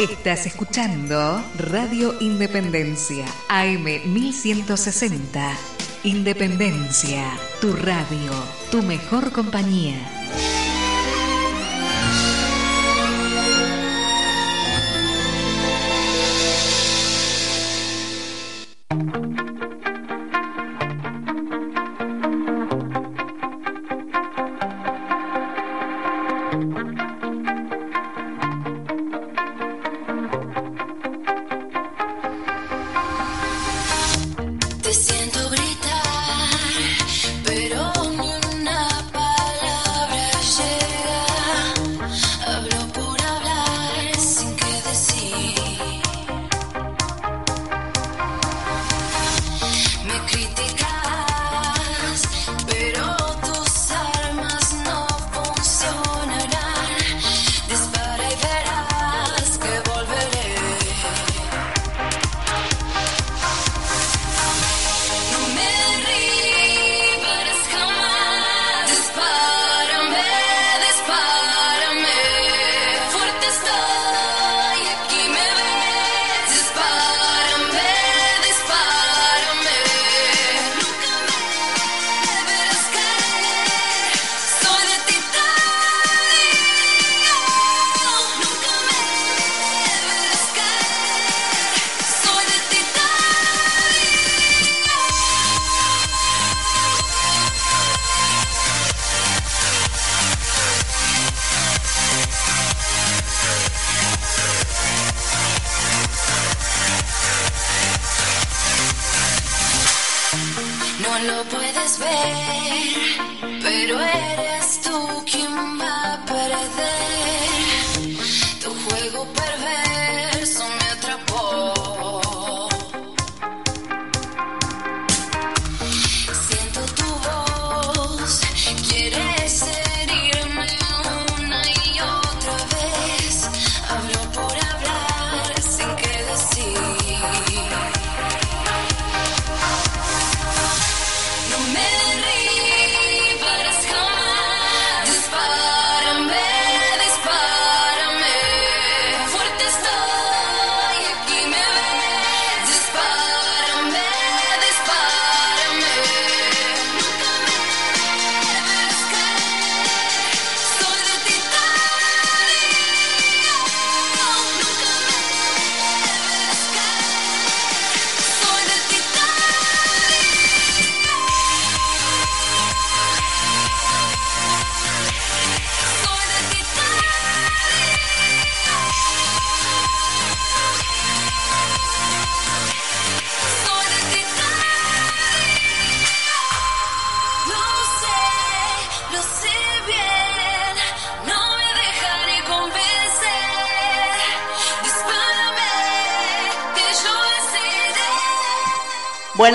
Estás escuchando Radio Independencia, AM 1160. Independencia, tu radio, tu mejor compañía. Lo puedes ver, pero eres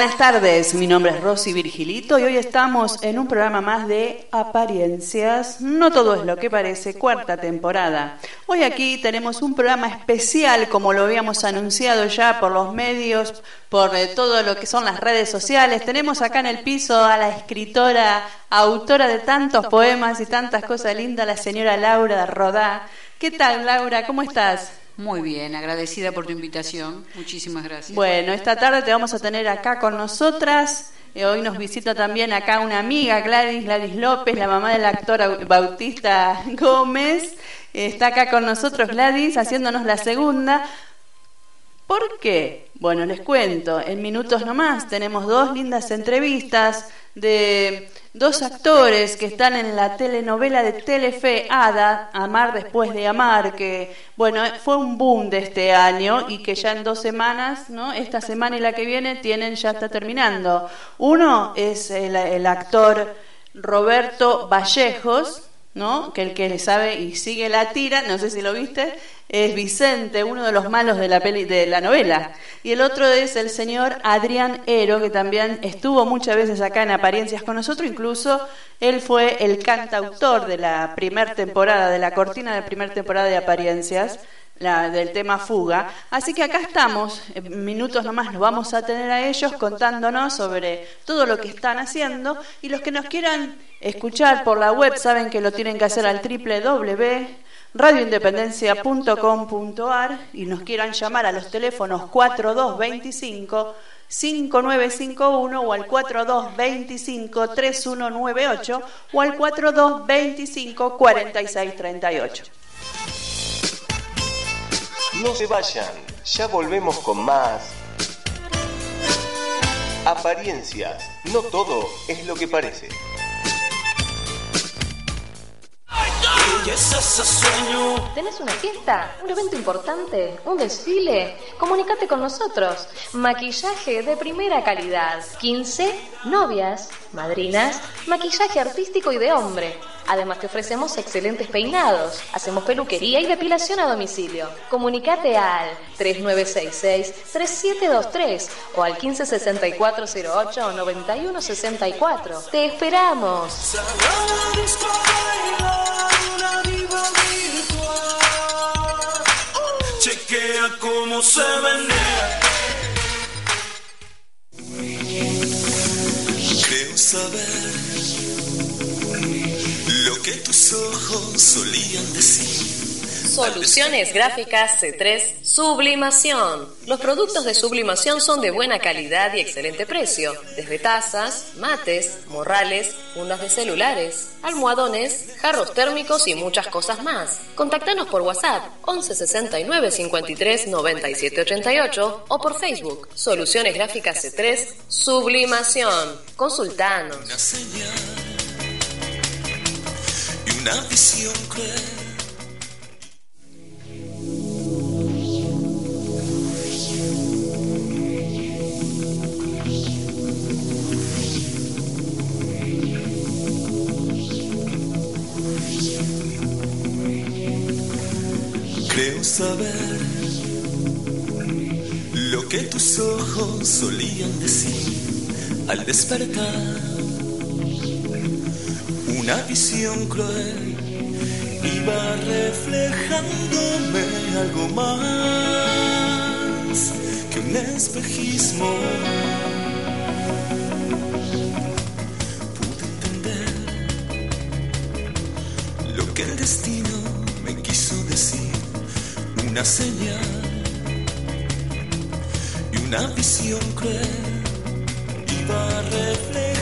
Buenas tardes, mi nombre es Rosy Virgilito y hoy estamos en un programa más de apariencias. No todo es lo que parece, cuarta temporada. Hoy aquí tenemos un programa especial, como lo habíamos anunciado ya por los medios, por eh, todo lo que son las redes sociales. Tenemos acá en el piso a la escritora, autora de tantos poemas y tantas cosas lindas, la señora Laura Rodá. ¿Qué tal, Laura? ¿Cómo estás? Muy bien, agradecida por tu invitación. Muchísimas gracias. Bueno, esta tarde te vamos a tener acá con nosotras. Eh, hoy nos visita también acá una amiga, Gladys, Gladys López, la mamá del actor Bautista Gómez. Está acá con nosotros Gladys, haciéndonos la segunda. ¿Por qué? Bueno, les cuento, en minutos nomás tenemos dos lindas entrevistas de dos actores que están en la telenovela de Telefe Ada, Amar después de amar, que bueno, fue un boom de este año y que ya en dos semanas, ¿no? Esta semana y la que viene tienen, ya está terminando. Uno es el, el actor Roberto Vallejos, ¿no? Que el que le sabe y sigue la tira, no sé si lo viste, es Vicente, uno de los malos de la peli, de la novela. Y el otro es el señor Adrián Ero, que también estuvo muchas veces acá en Apariencias con nosotros, incluso él fue el cantautor de la primera temporada, de la cortina de la primera temporada de Apariencias. la, del tema fuga. Así que acá estamos, minutos nomás nos vamos a tener a ellos contándonos sobre todo lo que están haciendo y los que nos quieran escuchar por la web saben que lo tienen que hacer al www.radioindependencia.com.ar y nos quieran llamar a los teléfonos 4225 5951 o al 4225 3198 o al 4225 4638. No se vayan, ya volvemos con más. Apariencias, no todo es lo que parece. ¿Tenés una fiesta? ¿Un evento importante? ¿Un desfile? Comunícate con nosotros. Maquillaje de primera calidad. 15 novias, madrinas, maquillaje artístico y de hombre. Además te ofrecemos excelentes peinados. Hacemos peluquería y depilación a domicilio. Comunícate al 3966-3723 o al 156408-9164. Te esperamos. Chequea cómo se menea. Creo saber lo que tus ojos solían decir. Soluciones gráficas C3 Sublimación. Los productos de sublimación son de buena calidad y excelente precio. Desde tazas, mates, morrales, fundas de celulares, almohadones, jarros térmicos y muchas cosas más. Contactanos por WhatsApp 11 69 53 97 88 o por Facebook Soluciones Gráficas C3 Sublimación. Consultanos. Una visión. Creo saber lo que tus ojos solían decir al despertar. Una visión cruel iba reflejándome algo más que un espejismo. Pude entender lo que el destino una señal y una visión cruel iba reflejándome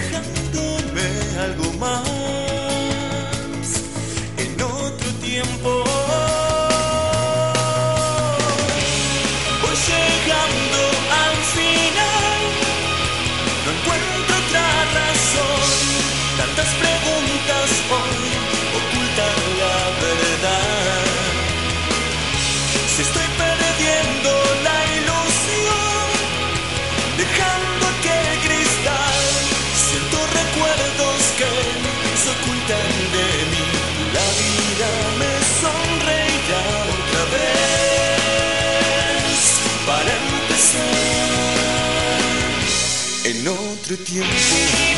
tiempo.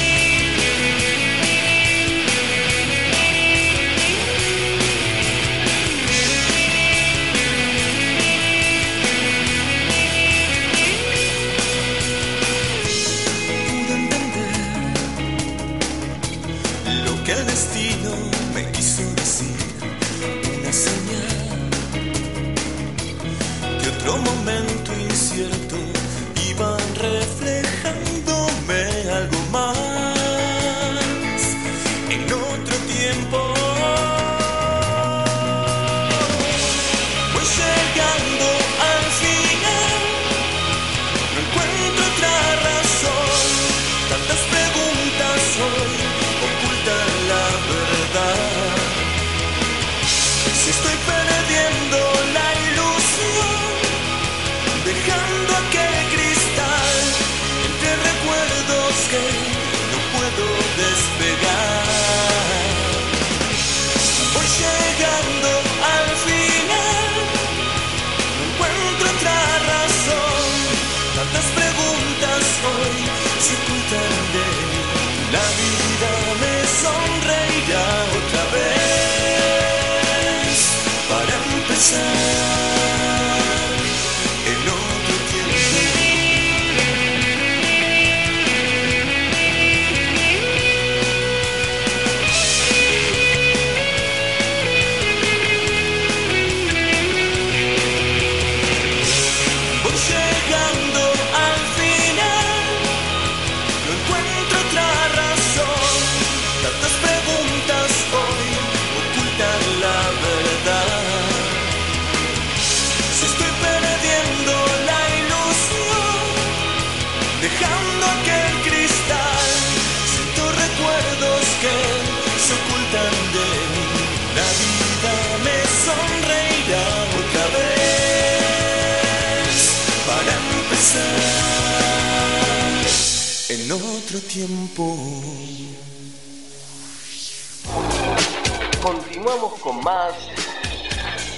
Continuamos con más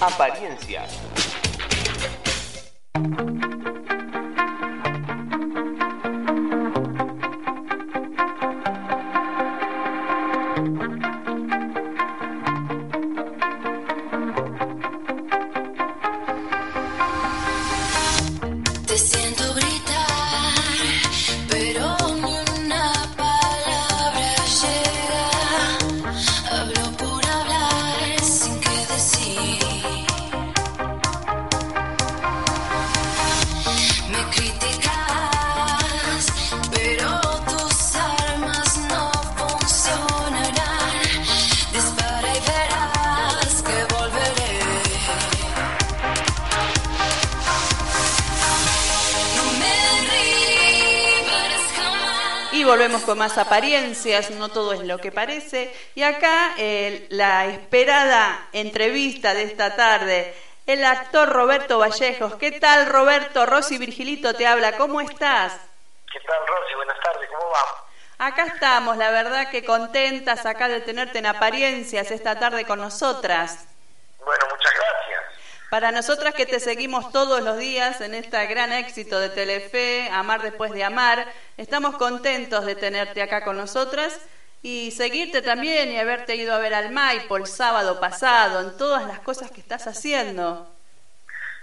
apariencias. Más apariencias, no todo es lo que parece. Y acá eh, la esperada entrevista de esta tarde, el actor Roberto Vallejos. ¿Qué tal Roberto? Rosy Virgilito te habla, ¿cómo estás? ¿Qué tal, Rosy? Buenas tardes, ¿cómo va? Acá estamos, la verdad que contentas acá de tenerte en apariencias esta tarde con nosotras. Para nosotras que te seguimos todos los días en este gran éxito de Telefe, Amar después de amar, estamos contentos de tenerte acá con nosotras y seguirte también y haberte ido a ver al Maipo el sábado pasado, en todas las cosas que estás haciendo.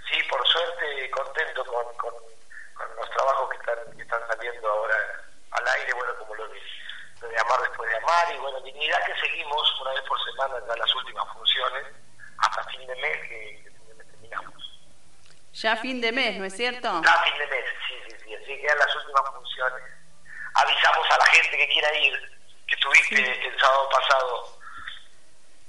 Sí, por suerte, contento con, los trabajos que están, saliendo ahora al aire, bueno, como lo de, lo de Amar después de Amar, y bueno, Dignidad que seguimos una vez por semana ya las últimas funciones, hasta fin de mes que, que fin de mes terminamos. Ya fin de mes, ¿no es cierto? Ya fin de mes, sí, sí, sí, así que ya las últimas funciones. Avisamos a la gente que quiera ir, que estuviste el sábado pasado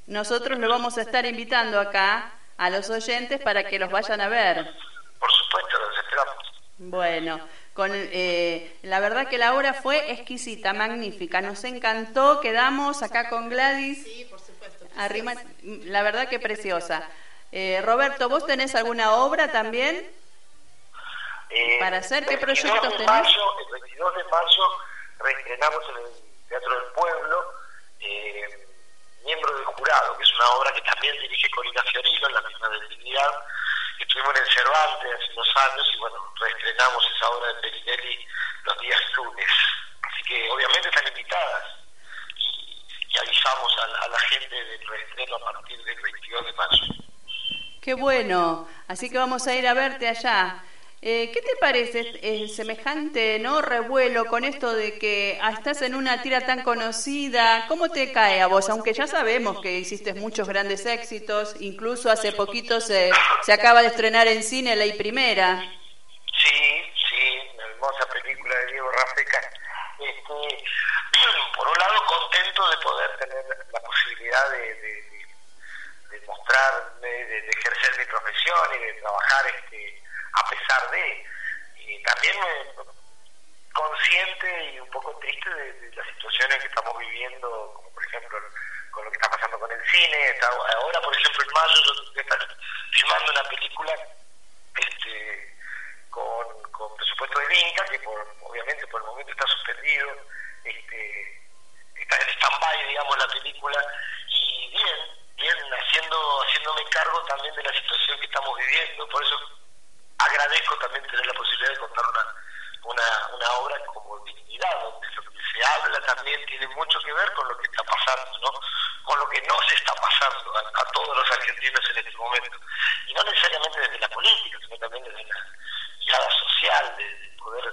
Nosotros lo vamos a estar invitando acá a los oyentes para que los vayan a ver. Por supuesto, los esperamos. Bueno, con, eh, la verdad que la obra fue exquisita, magnífica. Nos encantó, quedamos acá con Gladys. Sí, por supuesto. Arrima, la verdad que preciosa. Eh, Roberto, ¿vos tenés alguna obra también? Eh, ¿Para hacer qué el 22 proyectos tenés? Mayo, el 22 de mayo reestrenamos en el Teatro del Pueblo eh, Miembro del Jurado, que es una obra que también dirige Corina Fiorino, en la misma de Dignidad. Estuvimos en el Cervantes hace unos años y bueno, reestrenamos esa obra de Perinelli los días lunes. Así que obviamente están invitadas y, y avisamos a la, a la gente del reestreno a partir del 22 de mayo. Qué bueno. Así que vamos a ir a verte allá. Eh, ¿Qué te parece eh, semejante no revuelo con esto de que ah, estás en una tira tan conocida? ¿Cómo te cae a vos? Aunque ya sabemos que hiciste muchos grandes éxitos, incluso hace poquito se, se acaba de estrenar en cine Ley Primera. Sí, sí, una hermosa película de Diego Rafeca. Este, por un lado, contento de poder tener la posibilidad de mostrarme, de, ejercer mi profesión y de trabajar este, a pesar de. Y también eh, consciente y un poco triste de, las situaciones que estamos viviendo, como por ejemplo con lo que está pasando con el cine. Ahora, por ejemplo, en mayo yo voy a estar filmando una película este, con, con presupuesto de Vinca, que por, obviamente por el momento está suspendido, este, está en stand-by, digamos, la película, y bien, haciendo, haciéndome cargo también de la situación que estamos viviendo, por eso agradezco también tener la posibilidad de contar una, una, una obra como Dignidad, donde lo que se habla también tiene mucho que ver con lo que está pasando, ¿no? con lo que no se está pasando a, a todos los argentinos en este momento. Y no necesariamente desde la política, sino también desde la mirada social, de, de poder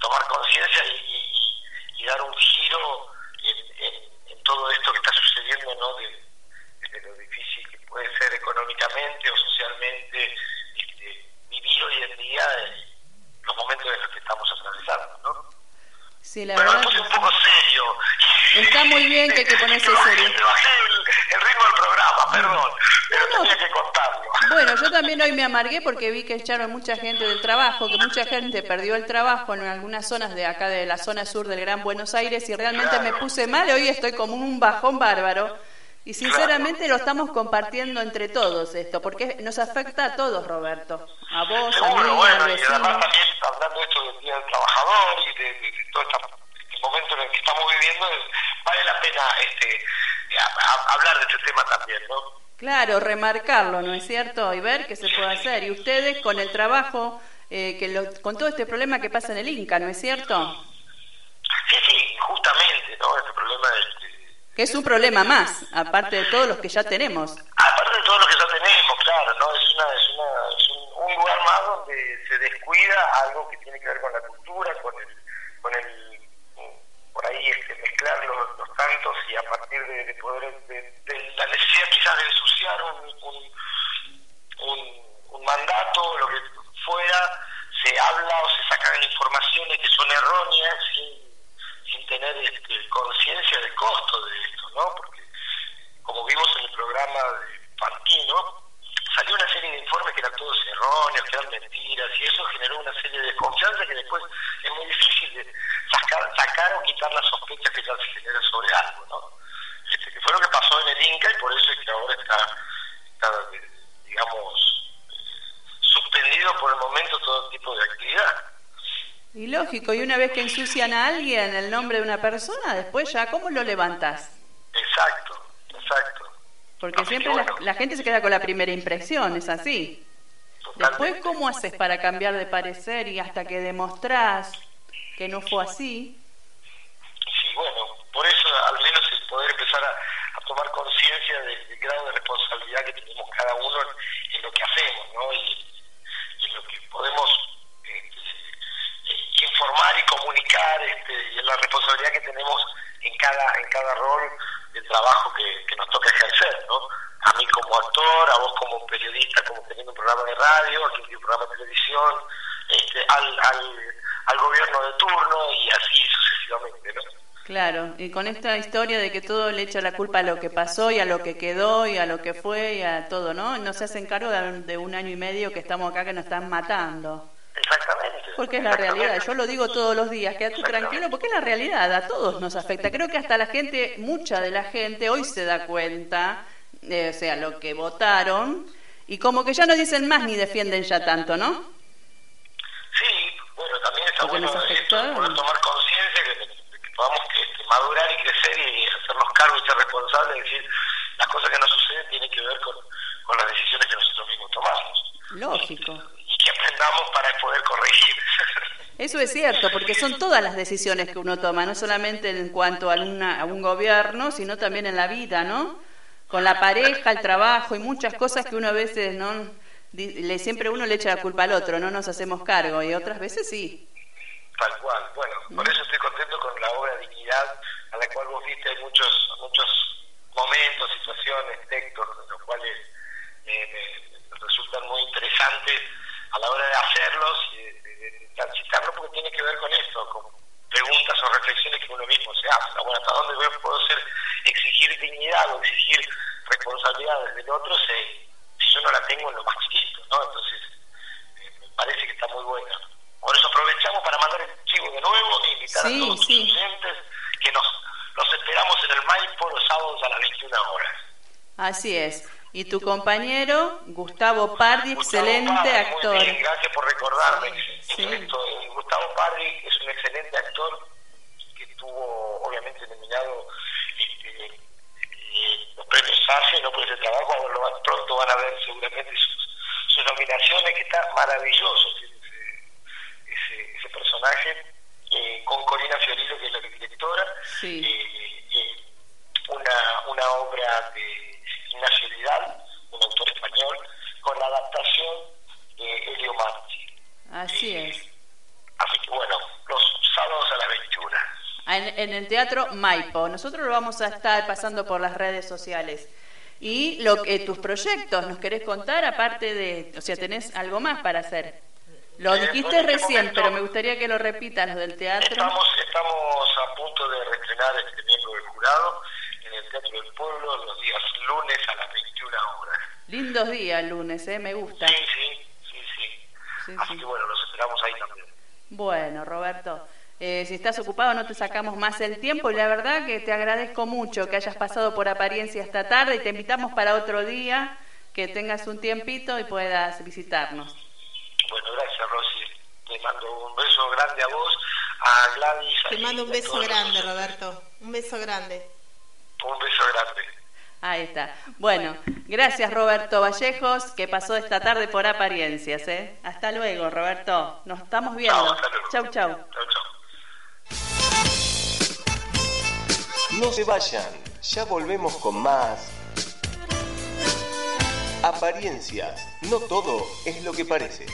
tomar conciencia y, y- y- y dar un giro en, en- en todo esto que está sucediendo, ¿no? de, de lo difícil que puede ser económicamente o socialmente este, vivir hoy en día eh, los momentos en los que estamos atravesando, ¿no? Sí, la me verdad puse que un poco serio. Está muy bien que hay que ponerse serio. te bajé el, el ritmo del programa, perdón, pero No, no. tenía que contarlo. Bueno, yo también hoy me amargué porque vi que echaron mucha gente del trabajo, que mucha gente perdió el trabajo en algunas zonas de acá de la zona sur del Gran Buenos Aires y realmente me puse mal. Hoy estoy como un bajón bárbaro y sinceramente lo estamos compartiendo entre todos esto, porque nos afecta a todos, Roberto. A vos, a mí, al bueno, y vecino. además también hablando de esto del Día del Trabajador y de, de- de todo esta- este momento en viviendo, vale la pena este, a- a- hablar de este tema también, ¿no? Claro, remarcarlo, ¿no es cierto? Y ver qué se puede hacer. Y ustedes con el trabajo, eh, que lo- con todo este problema que pasa en el Inca, ¿no es cierto? Sí, sí, justamente, ¿no? Este problema Que es un problema más, aparte de todos los que ya tenemos. Aparte de todo lo que ya tenemos, claro, ¿no? Es, una, es, una, es un, un lugar más donde se descuida algo que tiene que ver con la cultura, con el, con el por ahí este, mezclar los, los tantos y a partir de, de poder, de, de la necesidad quizás de ensuciar un, un, un, un mandato, lo que fuera, se habla o se sacan informaciones que son erróneas sin, sin tener este, conciencia del costo de esto, ¿no? Porque como vimos en el programa de Fantino, salió una serie de informes que eran todos erróneos, que eran mentiras, y eso generó una serie de desconfianza que después es muy difícil de sacar, sacar o quitar las sospechas que ya se generan sobre algo, ¿no? Este, que fue lo que pasó en el Inca y por eso es que ahora está, está digamos, eh, suspendido por el momento todo tipo de actividad. Y lógico, y una vez que ensucian a alguien el nombre de una persona, después ya, ¿cómo lo levantas? Exacto, exacto. Porque siempre la, la gente se queda con la primera impresión, es así. Después, ¿cómo haces para cambiar de parecer y hasta que demostrás que no fue así? Sí, bueno, por eso al menos el poder empezar a, a tomar conciencia del, del grado de responsabilidad que tenemos cada uno en, lo que hacemos, ¿no? Y, y en lo que podemos este, eh, informar y comunicar, este, y en la responsabilidad que tenemos en cada en cada rol de trabajo que, nos toca ejercer, ¿no? A mí como actor, a vos como periodista, como teniendo un programa de radio, a quien tiene un programa de televisión, este, al, al, al gobierno de turno y así sucesivamente, ¿no? Claro, y con esta historia de que todo le echa la culpa a lo que pasó y a lo que quedó y a lo que fue y a todo, ¿no? No se hacen cargo de un año y medio que estamos acá que nos están matando. Exactamente. Porque es la realidad, yo lo digo todos los días, quédate tranquilo, porque es la realidad, a todos nos afecta. Creo que hasta la gente, mucha de la gente hoy se da cuenta, eh, o sea, lo que votaron, y como que ya no dicen más ni defienden ya tanto, ¿no? Sí, bueno, también está bueno esto, poder tomar conciencia que, que podamos este, madurar y crecer y hacernos cargo y ser responsables, es decir, las cosas que nos suceden tienen que ver con, con las decisiones que nosotros mismos tomamos Lógico. Que aprendamos para poder corregir. Eso es cierto, porque son todas las decisiones que uno toma, no solamente en cuanto a, una- a un gobierno, sino también en la vida, ¿no? Con la pareja, el trabajo y muchas cosas que uno a veces no le, siempre uno le echa la culpa al otro, no nos hacemos cargo y otras veces sí. Tal cual. Bueno, por eso estoy contento con la obra Dignidad, a la cual vos viste hay muchos muchos momentos, situaciones, textos, los cuales eh, me resultan muy interesantes a la hora de hacerlos y de, de- de transitarlos, porque tiene que ver con esto, con preguntas o reflexiones que uno mismo se hace. ¿no? Bueno, ¿hasta dónde puedo ser, exigir dignidad o exigir responsabilidad del otro si, si yo no la tengo en lo más chiquito? ¿no? Entonces, eh, me parece que está muy buena. Por eso aprovechamos para mandar el chivo de nuevo e invitar Sí, a todos sí. tus oyentes que nos los esperamos en el Maipo los sábados a las 21 horas. Así es. Y tu compañero, Gustavo Pardi, Gustavo excelente Pardi, muy actor. bien, gracias por recordarme. Sí. Esto, eh, Gustavo Pardi es un excelente actor que estuvo obviamente nominado este, eh, los premios SACE, no por ese trabajo, ahora pronto van a ver seguramente sus, sus nominaciones, que está maravilloso ese, ese, ese personaje, eh, con Corina Fiorito, que es la directora, Sí. eh, eh, una, una obra de Ignacio Vidal, un autor español, con la adaptación de Elio Marchi. Así es. Así que bueno, los sábados a las 21. En, el Teatro Maipo. Nosotros lo vamos a estar pasando por las redes sociales. Y lo que tus proyectos, ¿nos querés contar? Aparte de, o sea, tenés algo más para hacer. Lo Eh, dijiste recién, momento- pero me gustaría que lo repitas, lo del teatro. Estamos, estamos a punto de reestrenar este miembro del jurado en el Teatro del Pueblo los días lunes a las 21 horas. Lindos días, lunes, ¿eh? Me gusta. Sí, sí, sí, sí. Sí, Así sí. que bueno, los esperamos ahí también. Bueno, Roberto, eh, si estás ocupado no te sacamos más el tiempo y la verdad que te agradezco mucho que hayas pasado por apariencia esta tarde y te invitamos para otro día, que tengas un tiempito y puedas visitarnos. Bueno, gracias Rosy. Te mando un beso grande a vos, a Gladys. Te mando un beso los grande. Roberto. Un beso grande. Un beso grande. Ahí está. Bueno, gracias Roberto Vallejos, que pasó esta tarde por apariencias. ¿eh? Hasta luego, Roberto. Nos estamos viendo. Hasta luego. Chau, chau. Chau, chau. No se vayan, ya volvemos con más. Apariencias, no todo es lo que parece.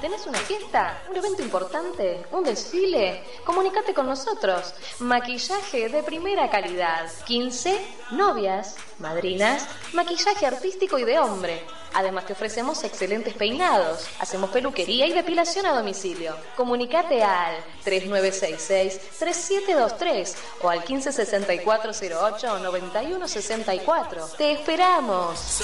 ¿Tenés una fiesta? ¿Un evento importante? ¿Un desfile? Comunicate con nosotros. Maquillaje de primera calidad. 15 novias, madrinas, maquillaje artístico y de hombre. Además te ofrecemos excelentes peinados. Hacemos peluquería y depilación a domicilio. Comunicate al 3966-3723 o al 156408-9164. ¡Te esperamos!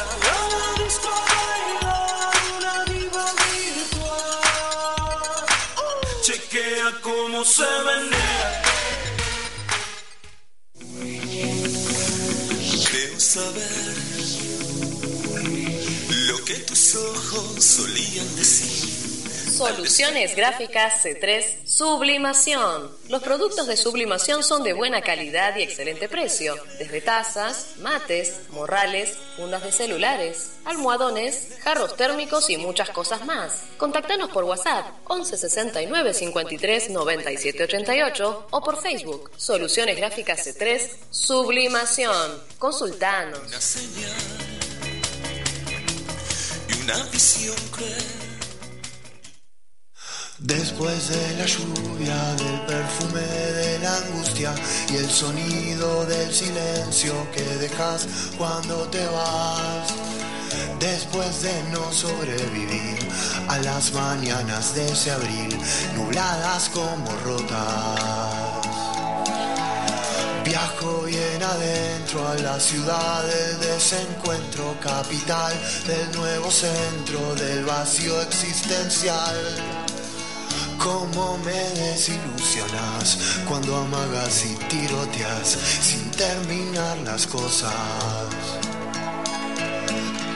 Chequea cómo se menea. Creo saber lo que tus ojos solían decir. Soluciones Gráficas C3 Sublimación. Los productos de sublimación son de buena calidad y excelente precio. Desde tazas, mates, morrales, fundas de celulares, almohadones, jarros térmicos y muchas cosas más. Contactanos por WhatsApp 11 69 53 97 88 o por Facebook Soluciones Gráficas C3 Sublimación. Consultanos. Una señal y una visión. Después de la lluvia, del perfume de la angustia y el sonido del silencio que dejas cuando te vas. Después de no sobrevivir a las mañanas de ese abril, nubladas como rotas. Viajo bien adentro a la ciudad del desencuentro, capital del nuevo centro del vacío existencial. Cómo me desilusionas cuando amagas y tiroteas sin terminar las cosas.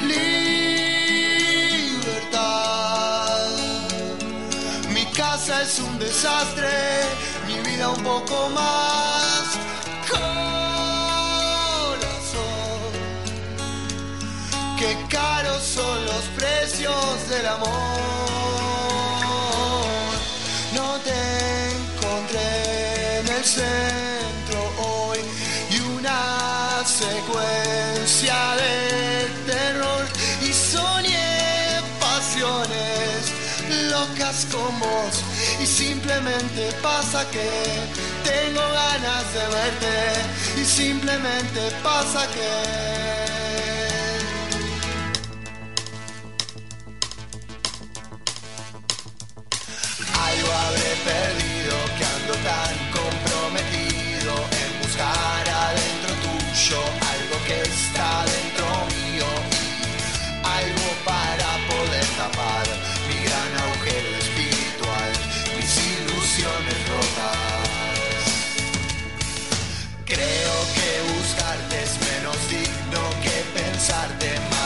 Libertad. Mi casa es un desastre, mi vida un poco más. Corazón, qué caros son los precios del amor. Con vos y simplemente pasa que tengo ganas de verte y simplemente pasa que Algo habré perdido que ando tan comprometido en buscar adentro tuyo algo que está dentro mío Creo que buscarte es menos digno que pensarte, más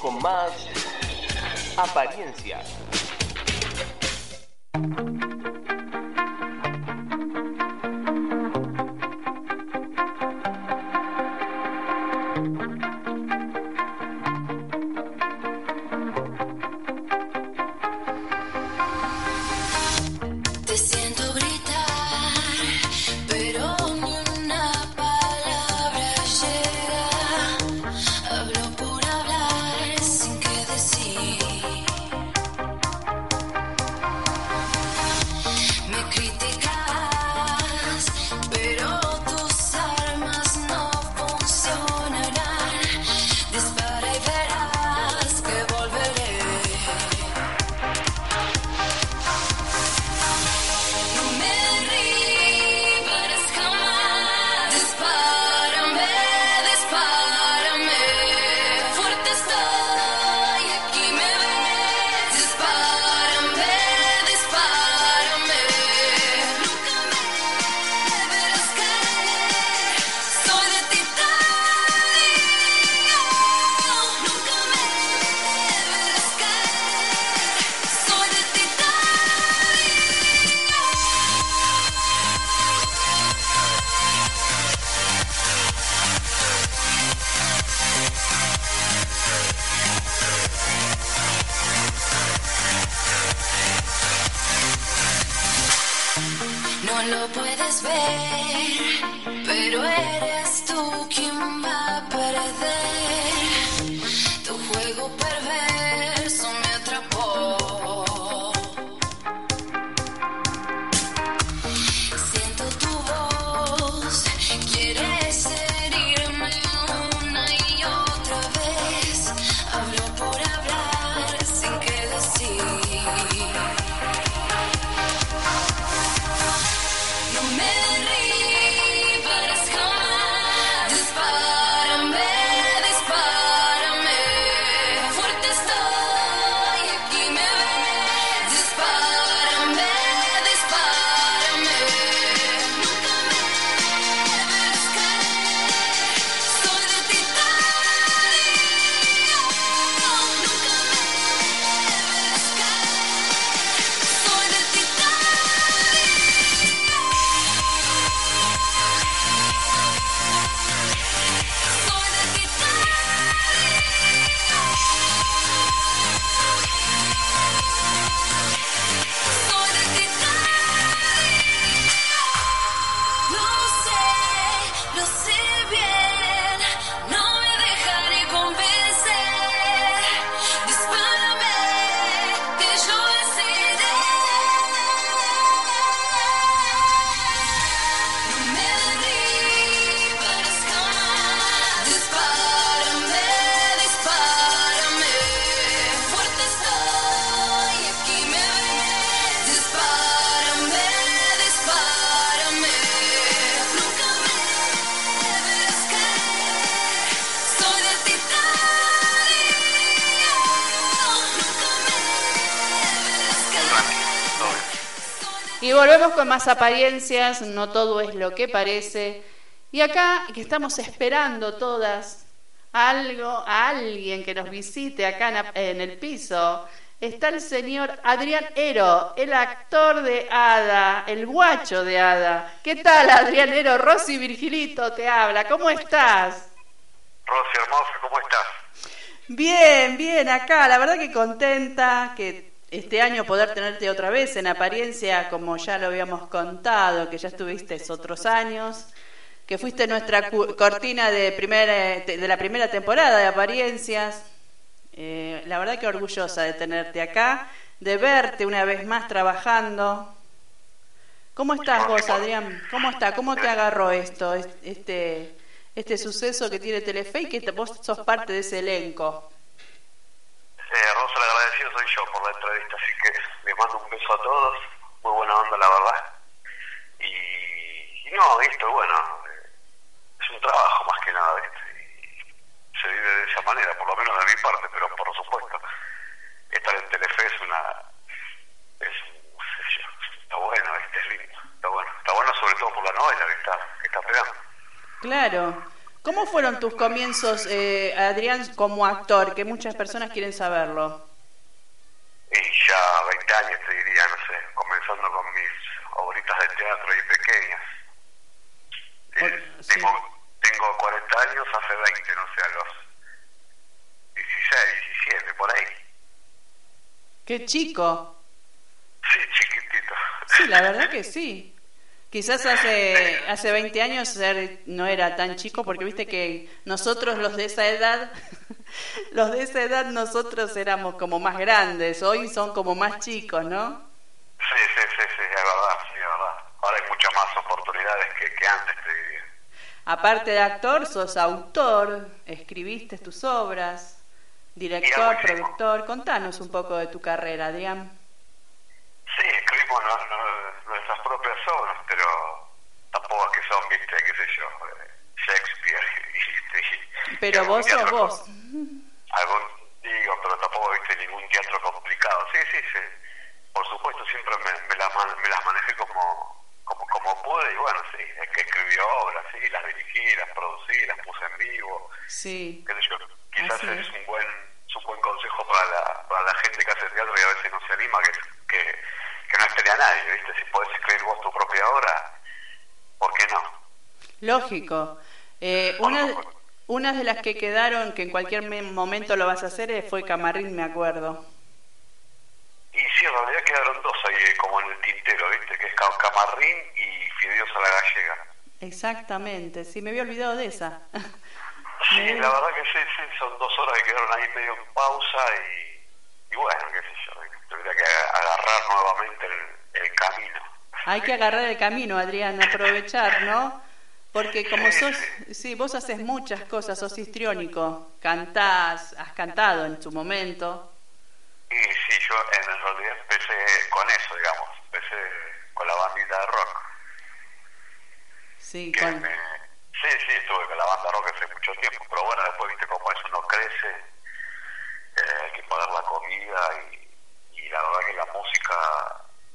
con más apariencias. Y volvemos con más apariencias, no todo es lo que parece. Y acá que estamos esperando todas algo, a alguien que nos visite acá en, el piso, está el señor Adrián Ero, el actor de Ada, el guacho de Ada. ¿Qué tal, Adrián Ero? Rosy Virgilito te habla, ¿cómo estás? Rosy, hermosa, ¿cómo estás? Bien, bien, acá, la verdad que contenta que este año poder tenerte otra vez en apariencia, como ya lo habíamos contado, que ya estuviste otros años, que fuiste nuestra cortina de, primera, de la primera temporada de apariencias. Eh, la verdad que orgullosa de tenerte acá, de verte una vez más trabajando. ¿Cómo estás vos, Adrián? ¿Cómo está? ¿Cómo te agarró esto, es- este, este suceso que tiene Telefe y que vos sos parte de ese elenco? Eh, Rosa, el agradecido soy yo por la entrevista, así que les mando un beso a todos. Muy buena onda, la verdad. Y, no, esto, bueno, eh, es un trabajo más que nada, ¿viste? Y se vive de esa manera, por lo menos de mi parte, pero por supuesto, estar en Telefe es una. Es, no sé yo, está bueno, ¿viste? Es lindo, está bueno. Está bueno sobre todo por la novela que está, que está pegando. Claro. ¿Cómo fueron tus comienzos, eh, Adrián, como actor? Que muchas personas quieren saberlo. Y ya 20 años te diría, no sé, comenzando con mis obritas de teatro y pequeñas. Eh, tengo, tengo 40 años, hace 20, no sé, a los 16, 17, por ahí. ¡Qué chico! Sí, chiquitito. Sí, la verdad que sí. Quizás hace, hace 20 años no era tan chico, porque viste que nosotros los de esa edad, los de esa edad nosotros éramos como más grandes, hoy son como más chicos, ¿no? Sí, sí, sí, sí, es verdad, sí, es verdad. Ahora hay muchas más oportunidades que, que antes, te diría. Aparte de actor, sos autor, escribiste tus obras, director, productor. Contanos un poco de tu carrera, Adrián. Sí, escribimos no- no- nuestras propias obras, pero tampoco es que son, viste, qué sé yo, eh, Shakespeare y, y- Pero vos sos vos. algún digo pero tampoco viste ningún teatro complicado sí sí sí por supuesto siempre me, me, las, me las manejé como, como como pude y bueno sí es que escribí obras sí las dirigí las producí las puse en vivo Sí. qué sé yo quizás es es. un buen es un buen consejo para la, para la gente que hace teatro y a veces no se anima que que, que no espere a nadie viste si podés escribir vos tu propia obra ¿por qué no? Lógico. Eh, una, una de las que quedaron, que en cualquier me- momento lo vas a hacer, eh, fue Camarrín, me acuerdo. Y sí, en realidad quedaron dos ahí eh, como en el tintero, ¿viste? Que es Ca- Camarrín y Fideos a la Gallega. Exactamente, sí, me había olvidado de esa. Sí, la verdad que sí, sí, son dos horas que quedaron ahí medio en pausa y, y bueno, qué sé yo, tendría que agarrar nuevamente el, el camino. Hay que agarrar el camino, Adrián, aprovechar, ¿no? Porque como sos, sí, vos haces muchas cosas, sos histriónico, cantás, has cantado en su momento. Y sí, yo en realidad empecé con eso, digamos, empecé con la bandita de rock. Sí, que con, me- sí, sí, estuve con la banda rock hace mucho tiempo, pero bueno, después viste cómo eso no crece, eh, hay que pagar la comida y, y la verdad que la música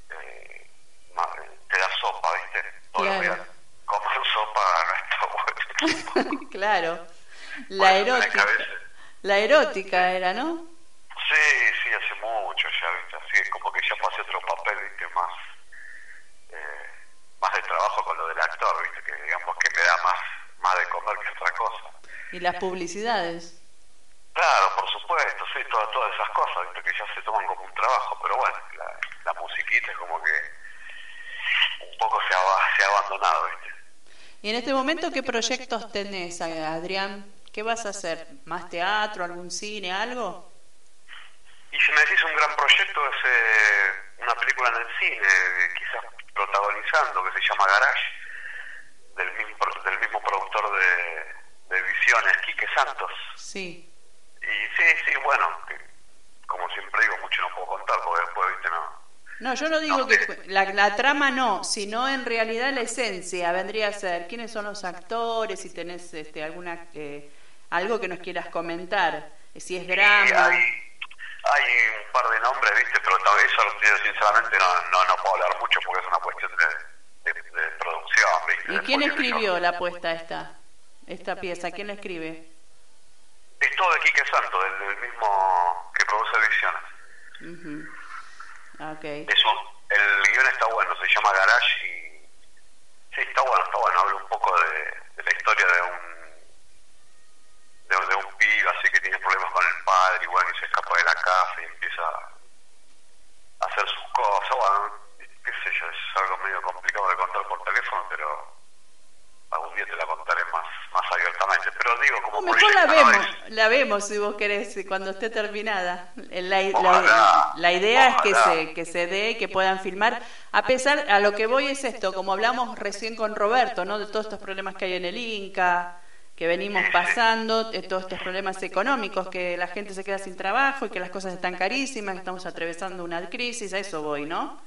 eh, te da sopa, ¿viste? Todos los Claro. días comer sopa no está bueno. claro, la Bueno, erótica, la erótica era, ¿no? Sí, sí, hace mucho ya, ¿viste? Así es como que ya pasé otro papel, ¿viste? Más, eh, más de trabajo con lo del actor, ¿viste? Que digamos que me da más, más de comer que otra cosa. Y las publicidades. Claro, por supuesto, sí, todas, todas esas cosas, ¿viste? que ya se toman como un trabajo, pero bueno, la, la musiquita es como que un poco se ha, se ha abandonado. Y en este momento, ¿qué proyectos tenés, Adrián? ¿Qué vas a hacer? ¿Más teatro, algún cine, algo? Y si me decís un gran proyecto es eh, una película en el cine, eh, quizás protagonizando, que se llama Garage, del mismo, del mismo productor de, de Visiones, Quique Santos. Sí. Y sí, sí, bueno, que, como siempre digo, mucho no puedo contar, porque después, ¿viste? No, No, yo no digo que la, la trama no, sino en realidad la esencia vendría a ser quiénes son los actores, si tenés este, alguna eh, algo que nos quieras comentar, eh, si es drama. Hay un par de nombres, ¿viste? Pero tal vez eso, tío, sinceramente, no, no, no puedo hablar mucho porque es una cuestión de, de, de producción, ¿viste? ¿Y quién Después, yo. escribió la apuesta esta, esta pieza? ¿Quién la escribe? Es todo de Quique Santos, del, del mismo que produce Visiones. Ujú. Ok. Es un- el guion está bueno, se llama Garage y... Sí, está bueno, está bueno. Habla un poco de la historia de un de, de un pibe así que tiene problemas con el padre y bueno, y se escapa de la casa y empieza a hacer sus cosas. Bueno, qué sé yo, es algo medio complicado de contar por teléfono, pero algún día te la contaré más, más abiertamente. Pero digo, como O mejor la proyecto, ¿no? vemos, la vemos si vos querés cuando esté terminada. La, la- Ojalá, la idea es que se, que se dé, que puedan filmar. A pesar, a lo que voy es esto, como hablamos recién con Roberto, ¿no? De todos estos problemas que hay en el Inca, que venimos pasando, de todos estos problemas económicos, que la gente se queda sin trabajo y que las cosas están carísimas, que estamos atravesando una crisis, a eso voy, ¿no?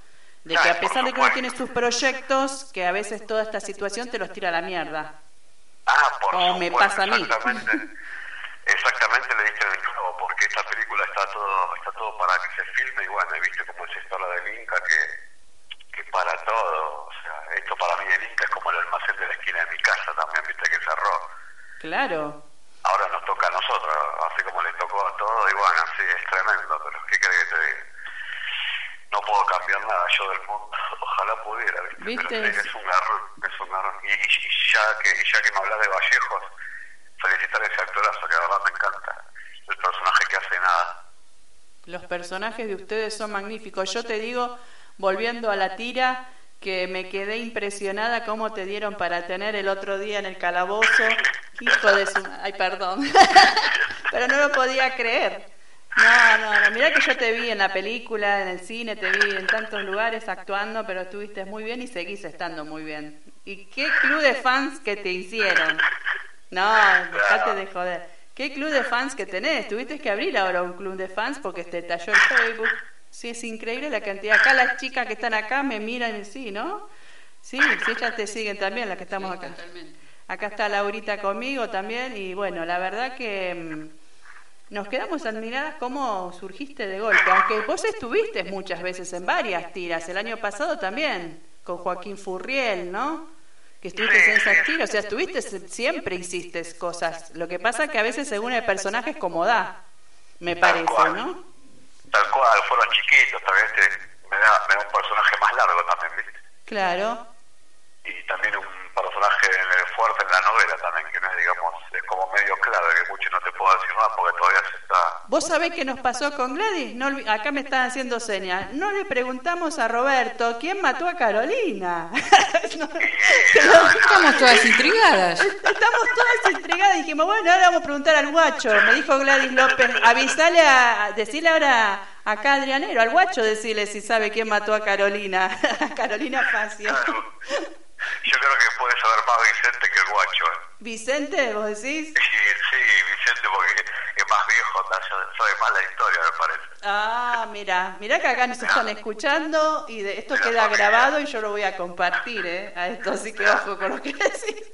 De que a pesar de que uno tiene sus proyectos, que a veces toda esta situación te los tira a la mierda. Ah, por Como me pasa a mí. Exactamente, exactamente le diste en el clavo, porque esta película está todo está todo para que se filme y bueno, viste como es esto la del Inca que, que para todo, o sea, esto para mí el Inca es como el almacén de la esquina de mi casa también, viste que cerró. Claro. Ahora nos toca a nosotros, así como le tocó a todos, y bueno, sí, es tremendo, pero ¿qué crees que te diga? No puedo cambiar nada yo del mundo, ojalá pudiera, ¿viste? ¿Viste? Pero es un garrón, es un garrón. Y, y- y ya, que, y ya que me hablas de Vallejos, felicitar a ese actorazo, que de verdad me encanta, el personaje que hace nada. Los personajes de ustedes son magníficos. Yo te digo, volviendo a la tira, que me quedé impresionada cómo te dieron para tener el otro día en el calabozo. Hijo de su... Ay, perdón. Pero no lo podía creer. No, no, no. Mirá que yo te vi en la película, en el cine, te vi en tantos lugares actuando, pero estuviste muy bien y seguís estando muy bien. ¿Y qué club de fans que te hicieron? No, dejate de joder. ¿Qué club de fans que tenés? Tuviste que abrir ahora un club de fans porque te talló el Facebook. Sí, es increíble la cantidad. Acá las chicas que están acá me miran sí, ¿no? Sí, sí, ellas te siguen también, las que estamos acá. Acá está Laurita conmigo también y bueno, la verdad que mm, nos quedamos admiradas cómo surgiste de golpe, aunque vos estuviste muchas veces en varias tiras, el año pasado también, con Joaquín Furriel, ¿no? Que estuviste en esas tiras, o sea, estuviste, siempre hiciste cosas. Lo que pasa que a veces según el personaje es como da, me parece, ¿no? Tal cual, fueron chiquitos, también este, me, da, me da un personaje más largo también, ¿viste? Claro. Y también un personaje en el fuerte en la novela también, que no es, digamos, es como medio clave, que mucho no te puedo decir más porque todavía se está... ¿Vos sabés qué nos pasó con Gladys? No, acá me están haciendo señas. No le preguntamos a Roberto quién mató a Carolina. No, Estamos todas intrigadas. Estamos todas intrigadas. Dijimos, bueno, ahora vamos a preguntar al guacho. Me dijo Gladys López, avisale a, decirle ahora acá a Adrianero, al guacho, decirle si sabe quién mató a Carolina. A Carolina Facio. Yo creo que puede saber más Vicente que el guacho. ¿eh? Vicente, vos decís. Sí, sí, Vicente porque es más viejo, sabe más la historia, me parece. Ah, mira, mira que acá nos están escuchando y de, esto queda grabado y yo lo voy a compartir, ¿eh? A esto, así que ojo con lo que decís.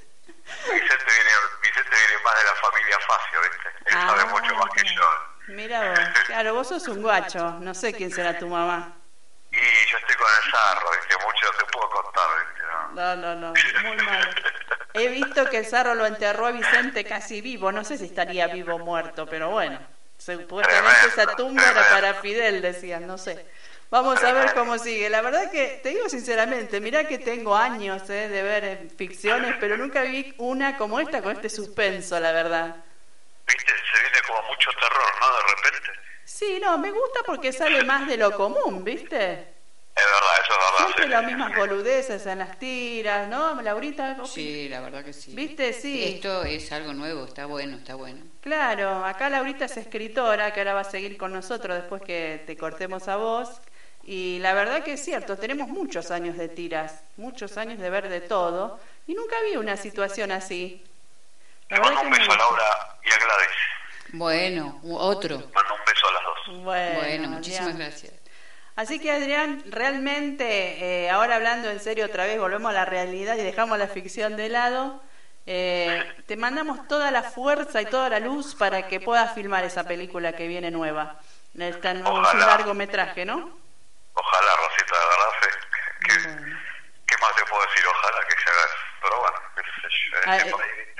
Vicente viene, Vicente viene más de la familia Facio, ¿viste? Él Ah, sabe mucho más que yo. Mira vos, claro, vos sos un guacho, no sé quién será tu mamá. Y yo estoy con el zarro, ¿viste? Mucho no te puedo contar, ¿viste? No. No, no, muy mal. He visto que el Zarro lo enterró a Vicente casi vivo, no sé si estaría vivo o muerto, pero bueno, supuestamente esa tumba era para Fidel, decían, no sé. Vamos a ver cómo sigue. La verdad que, te digo sinceramente, mirá que tengo años eh, de ver eh, ficciones, pero nunca vi una como esta con este suspenso, la verdad. ¿Viste? Se viene como mucho terror, ¿no? De repente. Sí, no, me gusta porque sale más de lo común, ¿viste? Es verdad, eso es verdad. Siempre las mismas boludeces en las tiras, ¿no? Laurita, ¿vos Sí, la verdad que sí. ¿Viste? Sí. Esto es algo nuevo, está bueno, está bueno. Claro, acá Laurita es escritora, que ahora va a seguir con nosotros después que te cortemos a vos. Y la verdad que es cierto, tenemos muchos años de tiras, muchos años de ver de todo, y nunca vi una situación así. La Le mando un beso a. Laura y a Gladys. Bueno, otro. Mando un beso a las dos. Bueno, Bueno, muchísimas gracias. Así que Adrián, realmente, eh, ahora hablando en serio otra vez, volvemos a la realidad y dejamos la ficción de lado. eh, te mandamos toda la fuerza y toda la luz para que puedas filmar esa película que viene nueva. Esta nuevo es un largometraje, ¿no? Ojalá, Rosita, de verdad. ¿Qué, ¿Qué más te puedo decir? Ojalá que se haga eso. Pero bueno, qué sé yo, en Ah, este eh.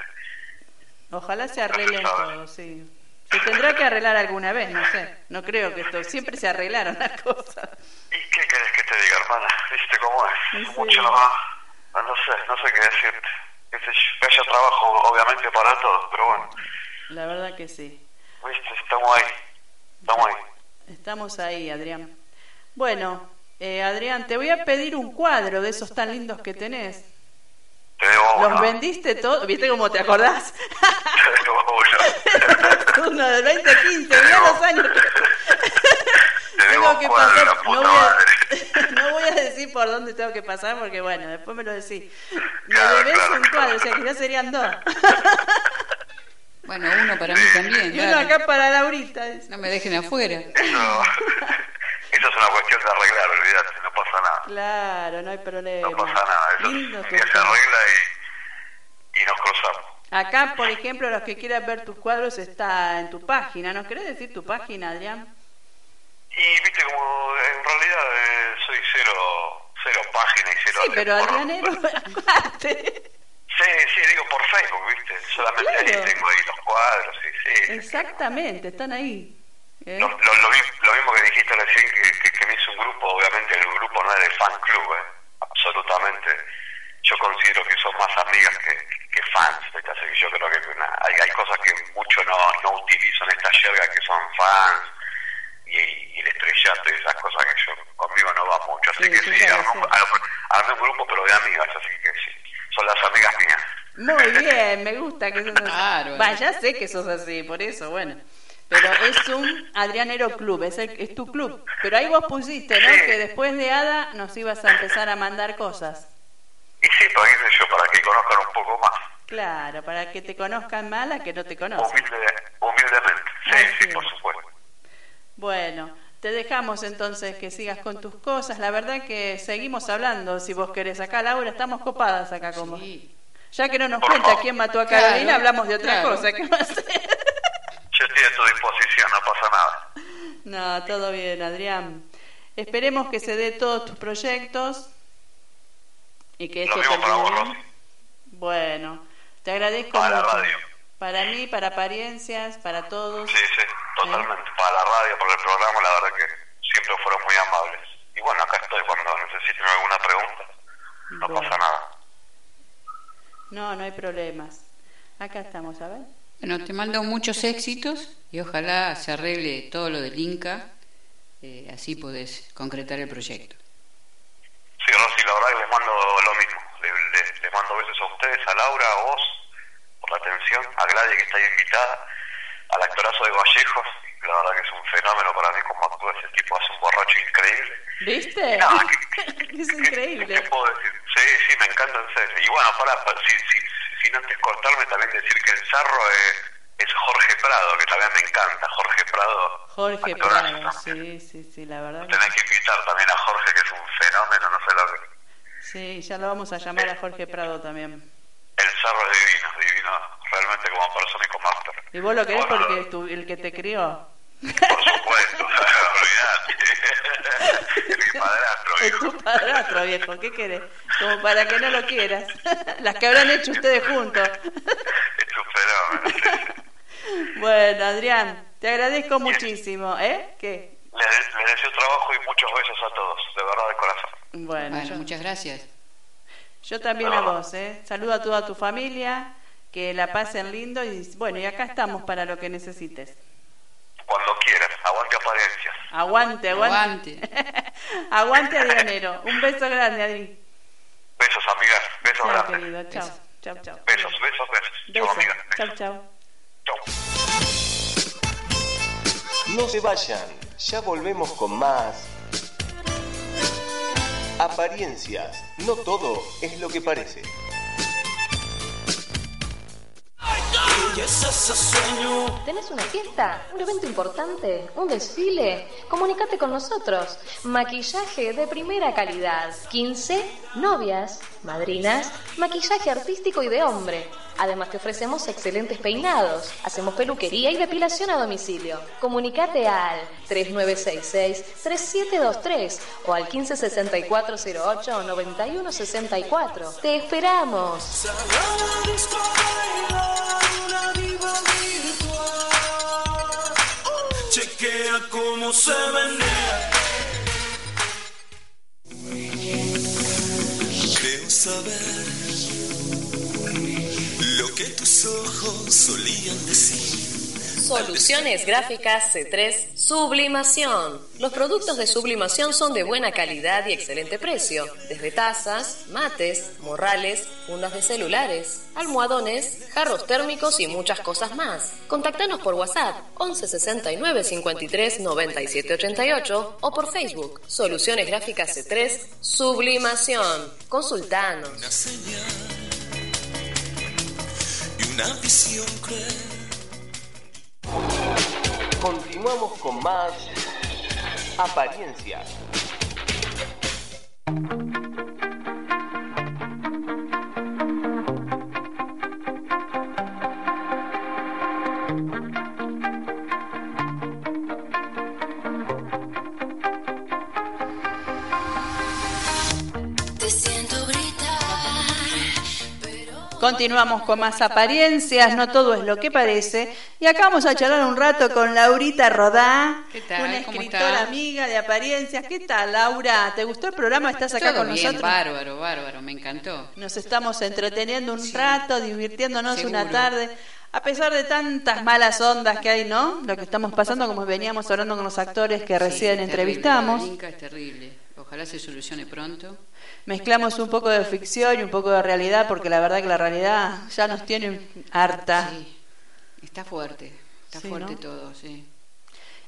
Ojalá se arreglen No todo, sí. Se tendrá que arreglar alguna vez, no sé. No creo que esto. Siempre se arreglaron las cosas. ¿Y qué querés que te diga, hermana? ¿Viste cómo es? Sí. Mucho nomás. No, sé, no sé qué decirte. Que haya trabajo, obviamente, para todos, pero bueno, La verdad que sí. viste, estamos ahí. Estamos ahí. Estamos ahí, Adrián. Bueno, eh, Adrián, te voy a pedir un cuadro de esos tan lindos que tenés. Te debo ¿Los vendiste todos? ¿Viste cómo te acordás? Te debo uno. Uno del 2015, mirá los años. Te debo Tengo un que cuadro, pasar, la no puta voy, a, madre. no voy a decir por dónde tengo que pasar porque bueno, después me lo decís. Me Claro, debes claro, un cuadro, o sea que ya serían dos. Bueno, uno para mí también. Y uno acá para Laurita. No me dejen afuera. Eso, eso es una cuestión de arreglar, olvídate, no pasa nada. Claro, no hay problema. No pasa nada, Lindo que se arregla y, y nos cruzamos. Acá, por ejemplo, los que quieran ver tus cuadros está en tu página. ¿No querés decir tu página, Adrián? Y viste, como en realidad eh, soy cero, cero página y cero. Sí, pero por- Adrianero. Sí, Sí, digo por Facebook, ¿viste? Solamente Claro. ahí tengo ahí los cuadros, sí, sí. Exactamente, están ahí. ¿eh? Lo, lo- lo mi- lo mismo que dijiste recién, que, que, que me hizo un grupo, obviamente el grupo no es de fan club, ¿eh? Absolutamente. Yo considero que son más amigas que, que fans, así que yo creo que una- hay, hay cosas que mucho no, no utilizo en esta yerga que son fans y, y el estrellato y esas cosas que yo conmigo no va mucho. Así Sí, que sí, armé, un- grupo pero de amigas, así que sí, son las amigas mías. Muy bien, me gusta que sos así. Claro. Va, ya sé que sos así, por eso, bueno. Pero es un Adrianero Club, es, el- es tu club. Pero ahí vos pusiste, ¿no? Que después de Ada nos ibas a empezar a mandar cosas. Y sí, para qué sé yo, para que conozcan un poco más, Claro, para que te conozcan mal a que no te conocen. humilde- humildemente. Sí, Así sí, es. por supuesto. Bueno, te dejamos entonces que sigas con tus cosas. La verdad que seguimos hablando, si vos querés. Acá, Laura, estamos copadas acá como. Ya que no nos cuenta quién mató a Carolina, Claro, hablamos de otra claro. cosa. ¿Qué va a hacer? Yo estoy a tu disposición, no pasa nada. No, todo bien, Adrián. Esperemos que se dé todos tus proyectos y que esto termine. Bueno, te agradezco Para la mucho. radio. Para mí, para apariencias, para todos. Sí, sí, totalmente. Para la radio, para el programa, la verdad que siempre fueron muy amables. Y bueno, acá estoy cuando necesiten alguna pregunta. No Bueno. pasa nada. No, no hay problemas. Acá estamos, a ver. Bueno, te mando muchos éxitos y ojalá se arregle todo lo del Inca, eh, así podés concretar el proyecto. Sí, Rosy, la verdad que les mando lo mismo. Le- le- Les, mando besos a ustedes, a Laura, a vos, por la atención, a Gladys que está ahí invitada, al actorazo de Vallejos. La verdad que es un fenómeno para mí como actúa ese tipo, hace un borracho increíble. ¿Viste? No, es increíble. ¿Qué puedo decir? Sí, sí, me encanta en serio. Y bueno, para, para- si, si, sin antes cortarme, también decir que el zarro es, es Jorge Prado, que también me encanta. Jorge Prado, Jorge. Prado, sí, sí, sí, la verdad. Tenés que invitar también a Jorge, que es un fenómeno, no sé lo que... Sí, ya lo vamos a llamar a Jorge Prado también. El zarro es divino, divino realmente como persona y como actor. Y vos lo querés porque tu- el que te crió. Por supuesto, olvidate. Es mi padrastro, Es tu padrastro, viejo. ¿Qué querés? Como para que no lo quieras. Las que habrán hecho ustedes juntos. es un fenómeno. Bueno, Adrián, te agradezco muchísimo. ¿Eh? ¿Qué? Les, les deseo trabajo y muchos besos a todos, de verdad de corazón. Bueno, Bueno, yo, muchas gracias. yo también a vos, ¿eh? Saludo a toda tu familia, que la pasen lindo y bueno, y acá estamos para lo que necesites. Cuando quieras, aguante apariencias. Aguante, aguante. Aguante, Adrianero. Un beso grande, Adri. Besos, amigas, besos Chao, grandes. querido. Chao, chao, chao. Besos, besos, besos. Chau, Besos. amigas. Chao, chao. No se vayan, ya volvemos con más. Apariencias, no todo es lo que parece. ¿Tenés una fiesta? ¿Un evento importante? ¿Un desfile? Comunicate con nosotros. Maquillaje de primera calidad. 15 novias, madrinas, maquillaje artístico y de hombre. Además te ofrecemos excelentes peinados. Hacemos peluquería y depilación a domicilio. Comunicate al 3966-3723 o al 156408-9164. Te esperamos. Chequea cómo se menea Creo saber lo que tus ojos solían decir. Soluciones gráficas C3 Sublimación. Los productos de sublimación son de buena calidad y excelente precio. Desde tazas, mates, morrales, fundas de celulares, almohadones, jarros térmicos y muchas cosas más. Contactanos por WhatsApp 11 69 53 97 88 o por Facebook Soluciones gráficas C3 Sublimación. Consultanos. Una señal y una visión. Continuamos con más apariencias. Continuamos con más apariencias, no todo es lo que parece. Y acá vamos a charlar un rato con Laurita Rodá, ¿Qué tal? una ¿Cómo escritora amiga de apariencias. ¿Qué tal, Laura? ¿Te gustó el programa? ¿Estás acá Todo con bien, nosotros? bárbaro, bárbaro, me encantó. Nos estamos entreteniendo un rato, divirtiéndonos una Seguro. tarde. A pesar de tantas malas ondas que hay, ¿no? Lo que estamos pasando, como veníamos hablando con los actores que recién Sí, entrevistamos. terrible, es terrible. Ojalá se solucione pronto. Mezclamos un poco de ficción y un poco de realidad, porque la verdad que la realidad ya nos tiene harta. Sí, está fuerte, está Sí, fuerte ¿no? todo, sí.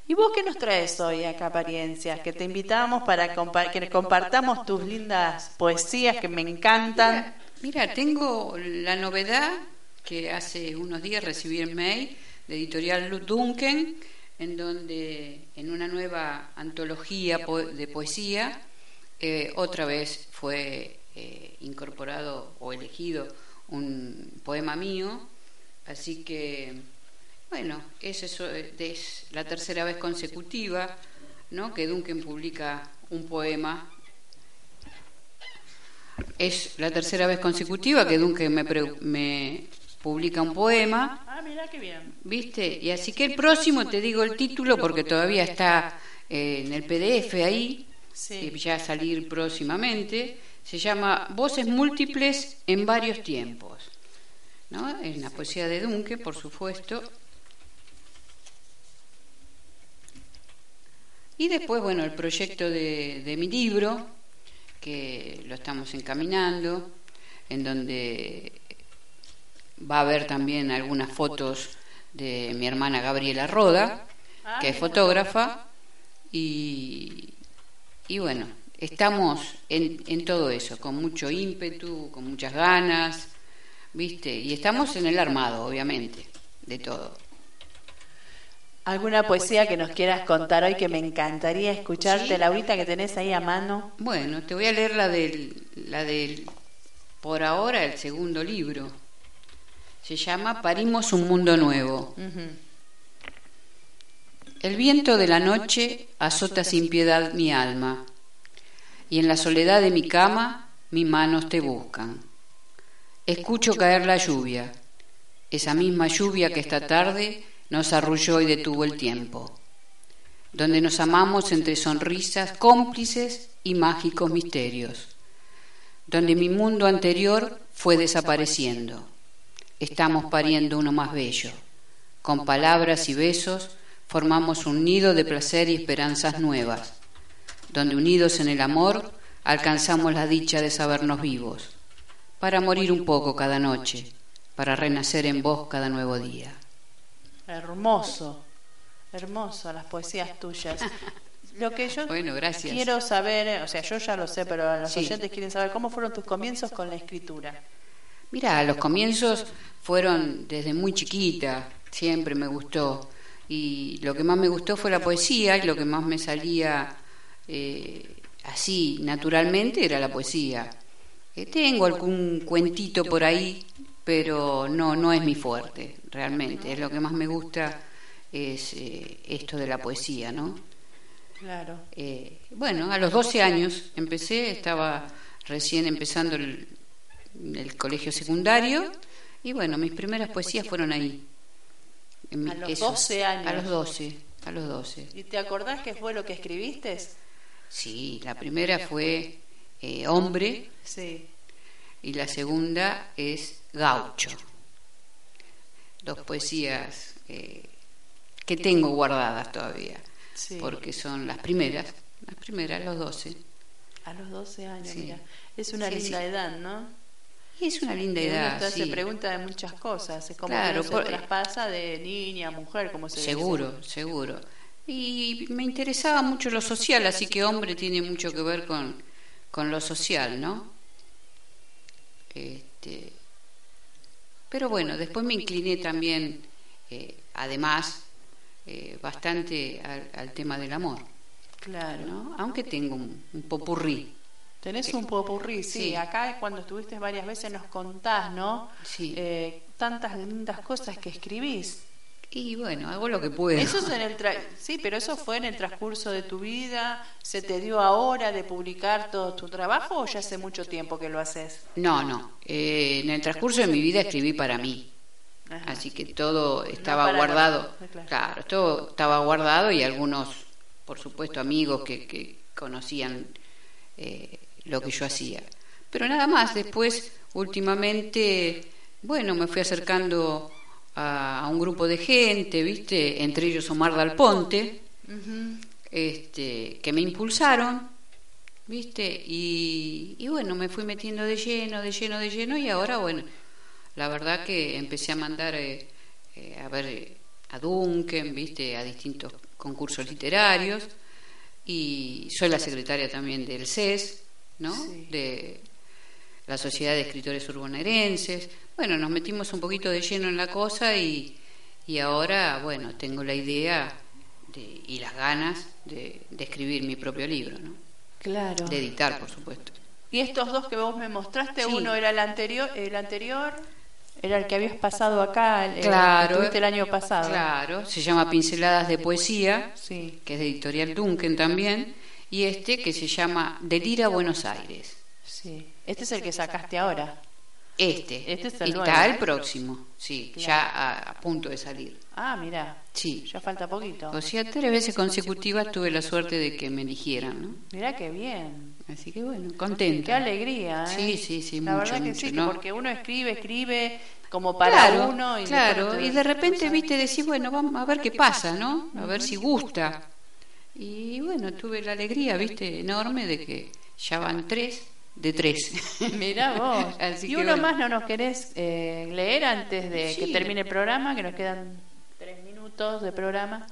¿Y vos qué nos traes hoy acá, Apariencias? Que te invitamos para compa- que compartamos tus lindas poesías que me encantan. Mira, tengo la novedad que hace unos días recibí el mail de Editorial Duncan, en donde en una nueva antología po- de poesía, eh, otra vez fue eh, incorporado o elegido un poema mío, así que, bueno, es, eso, es la tercera vez consecutiva ¿no? que Duncan publica un poema es la tercera vez consecutiva que Duncan me, publica un poema, Ah, mira qué bien. ¿viste? Y así que el próximo te digo el título porque todavía está eh, en el PDF ahí, Sí. ya a salir próximamente. Se llama Voces múltiples en varios tiempos. ¿No? Es la poesía de Duncan, por supuesto. Y después, bueno, el proyecto de, de mi libro, que lo estamos encaminando, en donde va a haber también algunas fotos de mi hermana Gabriela Roda, que es fotógrafa, y, y bueno, estamos en, en todo eso, con mucho ímpetu, con muchas ganas, ¿viste? Y estamos en el armado, obviamente, de todo. ¿Alguna poesía que nos quieras contar hoy que me encantaría escucharte, Sí. Laurita, que tenés ahí a mano? Bueno, te voy a leer la del, la del, por ahora, el segundo libro. Se llama Parimos un mundo nuevo. El viento de la noche azota sin piedad mi alma, y en la soledad de mi cama mis manos te buscan. Escucho caer la lluvia, esa misma lluvia que esta tarde nos arrulló y detuvo el tiempo, donde nos amamos entre sonrisas cómplices y mágicos misterios, donde mi mundo anterior fue desapareciendo. Estamos pariendo uno más bello. Con palabras y besos formamos un nido de placer y esperanzas nuevas, donde unidos en el amor alcanzamos la dicha de sabernos vivos, para morir un poco cada noche, para renacer en vos cada nuevo día. Hermoso, hermoso las poesías tuyas. Lo que yo Bueno, gracias. quiero saber, o sea, yo ya lo sé, pero los Sí. oyentes quieren saber cómo fueron tus comienzos con la escritura. Mira, los comienzos fueron desde muy chiquita, siempre me gustó. Y lo que más me gustó fue la poesía y lo que más me salía eh, así, naturalmente, era la poesía. Eh, tengo algún cuentito por ahí, pero no, no es mi fuerte, realmente. Es lo que más me gusta es eh, esto de la poesía, ¿no? Claro. Eh, bueno, a los 12 años empecé, estaba recién empezando el, el colegio secundario y bueno, mis primeras poesías fueron ahí. En mi- A los 12 años. A los 12, a los 12. ¿Y te acordás qué fue lo que escribiste? Sí, la primera fue eh, Hombre Sí. y la segunda es Gaucho. Dos poesías eh, que tengo guardadas todavía, Sí. porque son las primeras, las primeras, los 12. A los 12 años, Sí. mira. Es una linda edad, ¿no? Y es una linda uno edad, se pregunta de muchas cosas. Es como Claro, que por- se traspasa de niña a mujer, como se dice. Seguro, seguro. Y me interesaba mucho lo social, así que hombre tiene mucho que ver con, con lo social, ¿no? Este, pero bueno, después me incliné también, eh, además, eh, bastante al, al tema del amor, Claro. ¿no? Aunque tengo un, un popurrí. Tenés un popurrí, sí. Sí. Acá cuando estuviste varias veces nos contás, ¿no? Sí. Eh, tantas lindas cosas que escribís. Y bueno, hago lo que puedo. Eso es en el tra- sí, pero eso fue en el transcurso de tu vida. ¿Se te dio ahora de publicar todo tu trabajo o ya hace mucho tiempo que lo haces? No, no. eh, en el transcurso de mi vida escribí para mí. Así que todo estaba guardado. Claro, todo estaba guardado y algunos, por supuesto, amigos que, que conocían eh, lo que yo hacía. Pero nada más, después, últimamente, bueno, me fui acercando a, a un grupo de gente, ¿viste? Entre ellos Omar Dal Ponte, este, que me impulsaron, ¿viste? Y, y bueno, me fui metiendo de lleno, de lleno, de lleno y ahora, bueno, la verdad que empecé a mandar eh, eh, a ver eh, a Duncan, ¿viste? A distintos concursos literarios y soy la secretaria también del CES, ¿no? De la Sociedad de Escritores Urbonerenses. Bueno, nos metimos un poquito de lleno en la cosa y, y ahora, bueno, tengo la idea de- y las ganas de, de escribir mi propio libro, ¿no? Claro. De editar, por supuesto. Y estos dos que vos me mostraste, Sí. uno era el anterior, el anterior era el que habías pasado acá, el, el Claro. que tuviste el año pasado. Claro, se llama Pinceladas de Poesía, Sí. que es de Editorial Duncan también, y este que se llama Delira Buenos Aires. Sí. Este es el que sacaste ahora. Este. Este es el está el próximo, sí, Claro. ya a, a punto de salir. Ah, mira. Sí. Ya falta poquito. O sea, tres veces consecutivas tuve la suerte de que me eligieran, ¿no? Mira qué bien. Así que bueno, contenta. Qué alegría, ¿eh? Sí, sí, sí, La mucho, verdad que mucho, sí, porque uno escribe, escribe como para claro, uno y claro, y de repente, viste, decís, bueno, vamos a ver qué pasa, ¿no? A ver si gusta. Y bueno, tuve la alegría, viste, enorme de que ya van tres de tres. Mirá vos. Así y uno bueno. más no nos querés eh, leer antes de que termine el programa, que nos quedan tres minutos de programa.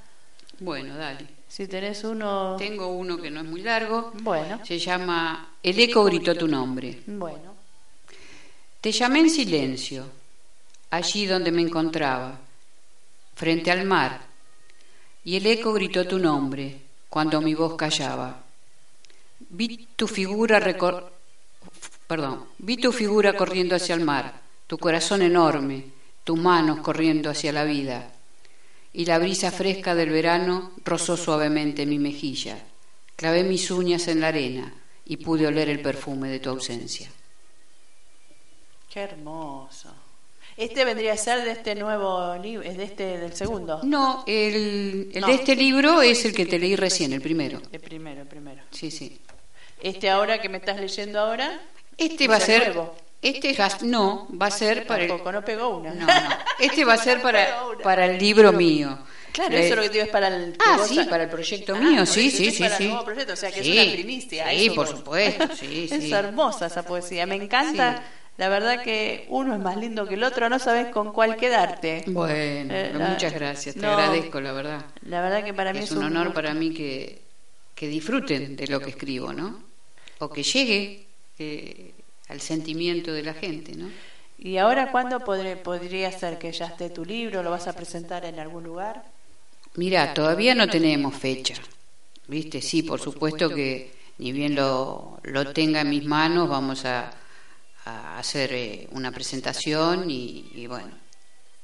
Bueno, dale. Si tenés uno... Tengo uno que no es muy largo. Bueno. Se llama El eco gritó tu nombre. Bueno. Te llamé en silencio, allí donde me encontraba, frente al mar, y el eco gritó tu nombre cuando mi voz callaba. Vi tu figura recor- perdón, vi tu figura corriendo hacia el mar, tu corazón enorme, tus manos corriendo hacia la vida, y la brisa fresca del verano rozó suavemente mi mejilla. Clavé mis uñas en la arena y pude oler el perfume de tu ausencia. Qué hermoso. Este vendría a ser de este nuevo libro, es de este del segundo. No, el, el No. de este libro es el que te leí recién, el primero. El primero, el primero. Sí, sí. Este ahora que me estás leyendo ahora. Este es va a el ser. nuevo. Este va- no, va a ser para el. No pegó una. No, no. Este va a ser para, para el libro mío. Claro, Eh, eso es lo que digo es para el. Ah, sí, para el proyecto Ah, mío, sí, sí, es sí, para sí. el nuevo proyecto, o sea que Sí, es una primicia. sí, por supuesto, sí, es sí. hermosa esa poesía, me encanta. La verdad que uno es más lindo que el otro, no sabes con cuál quedarte. Bueno, Eh, la- muchas gracias, te no, agradezco, la verdad. La verdad que para mí es, Es un honor gusto. para mí que, que disfruten de lo que escribo, ¿no? O que llegue eh, al sentimiento de la gente, ¿no? ¿Y ahora cuándo podré- podría ser que ya esté tu libro? ¿Lo vas a presentar en algún lugar? Mira, todavía no tenemos fecha. ¿Viste? Sí, por supuesto que ni bien lo, lo tenga en mis manos, vamos a, a hacer eh, una presentación y, y bueno,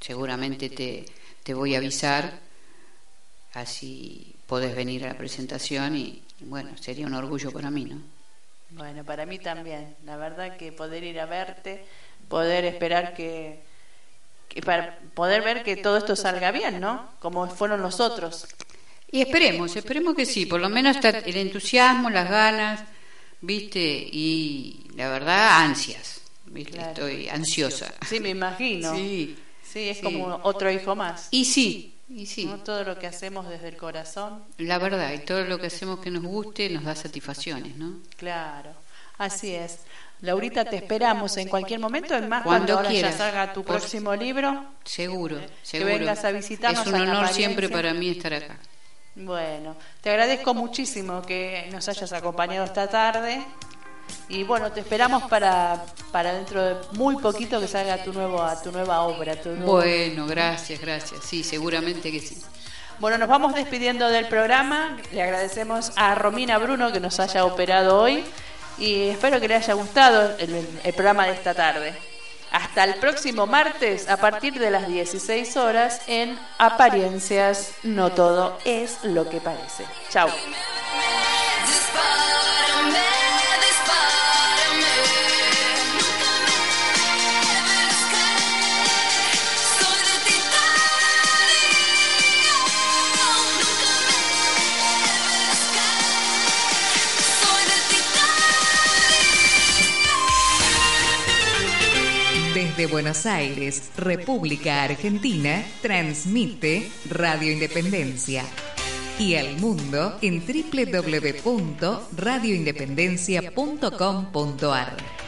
seguramente te, te voy a avisar, así podés venir a la presentación y bueno, sería un orgullo para mí, ¿no? Bueno, para mí también. La verdad que poder ir a verte, poder esperar que, que para poder ver que todo esto salga bien, ¿no? Como fueron los otros. Y esperemos, esperemos que sí, por lo menos está el entusiasmo, las ganas, ¿viste? Y la verdad, ansias, ¿viste? Claro. Estoy ansiosa. Sí, me imagino. Sí, Sí, es sí. como otro hijo más. Y sí, y sí, ¿no? Todo lo que hacemos desde el corazón. la verdad, y todo lo que hacemos que nos guste nos da satisfacciones, ¿no? Claro, así es. Laurita, te esperamos en cualquier momento, es más Cuando cuando ahora quieras. ya salga tu Por- próximo libro. Seguro, Que seguro. vengas a visitarnos Es un honor siempre para mí estar acá. Bueno, te agradezco muchísimo que nos hayas acompañado esta tarde. Y bueno, te esperamos para, para dentro de muy poquito que salga tu, nuevo, tu nueva obra. Tu nuevo... Bueno, gracias, gracias. Sí, seguramente que sí. Bueno, nos vamos despidiendo del programa. Le agradecemos a Romina Bruno que nos haya operado hoy y espero que le haya gustado el, el programa de esta tarde. Hasta el próximo martes a partir de las 16 horas en Apariencias, no todo es lo que parece. Chao. De Buenos Aires, República Argentina, transmite Radio Independencia. Y al mundo en www.radioindependencia.com.ar.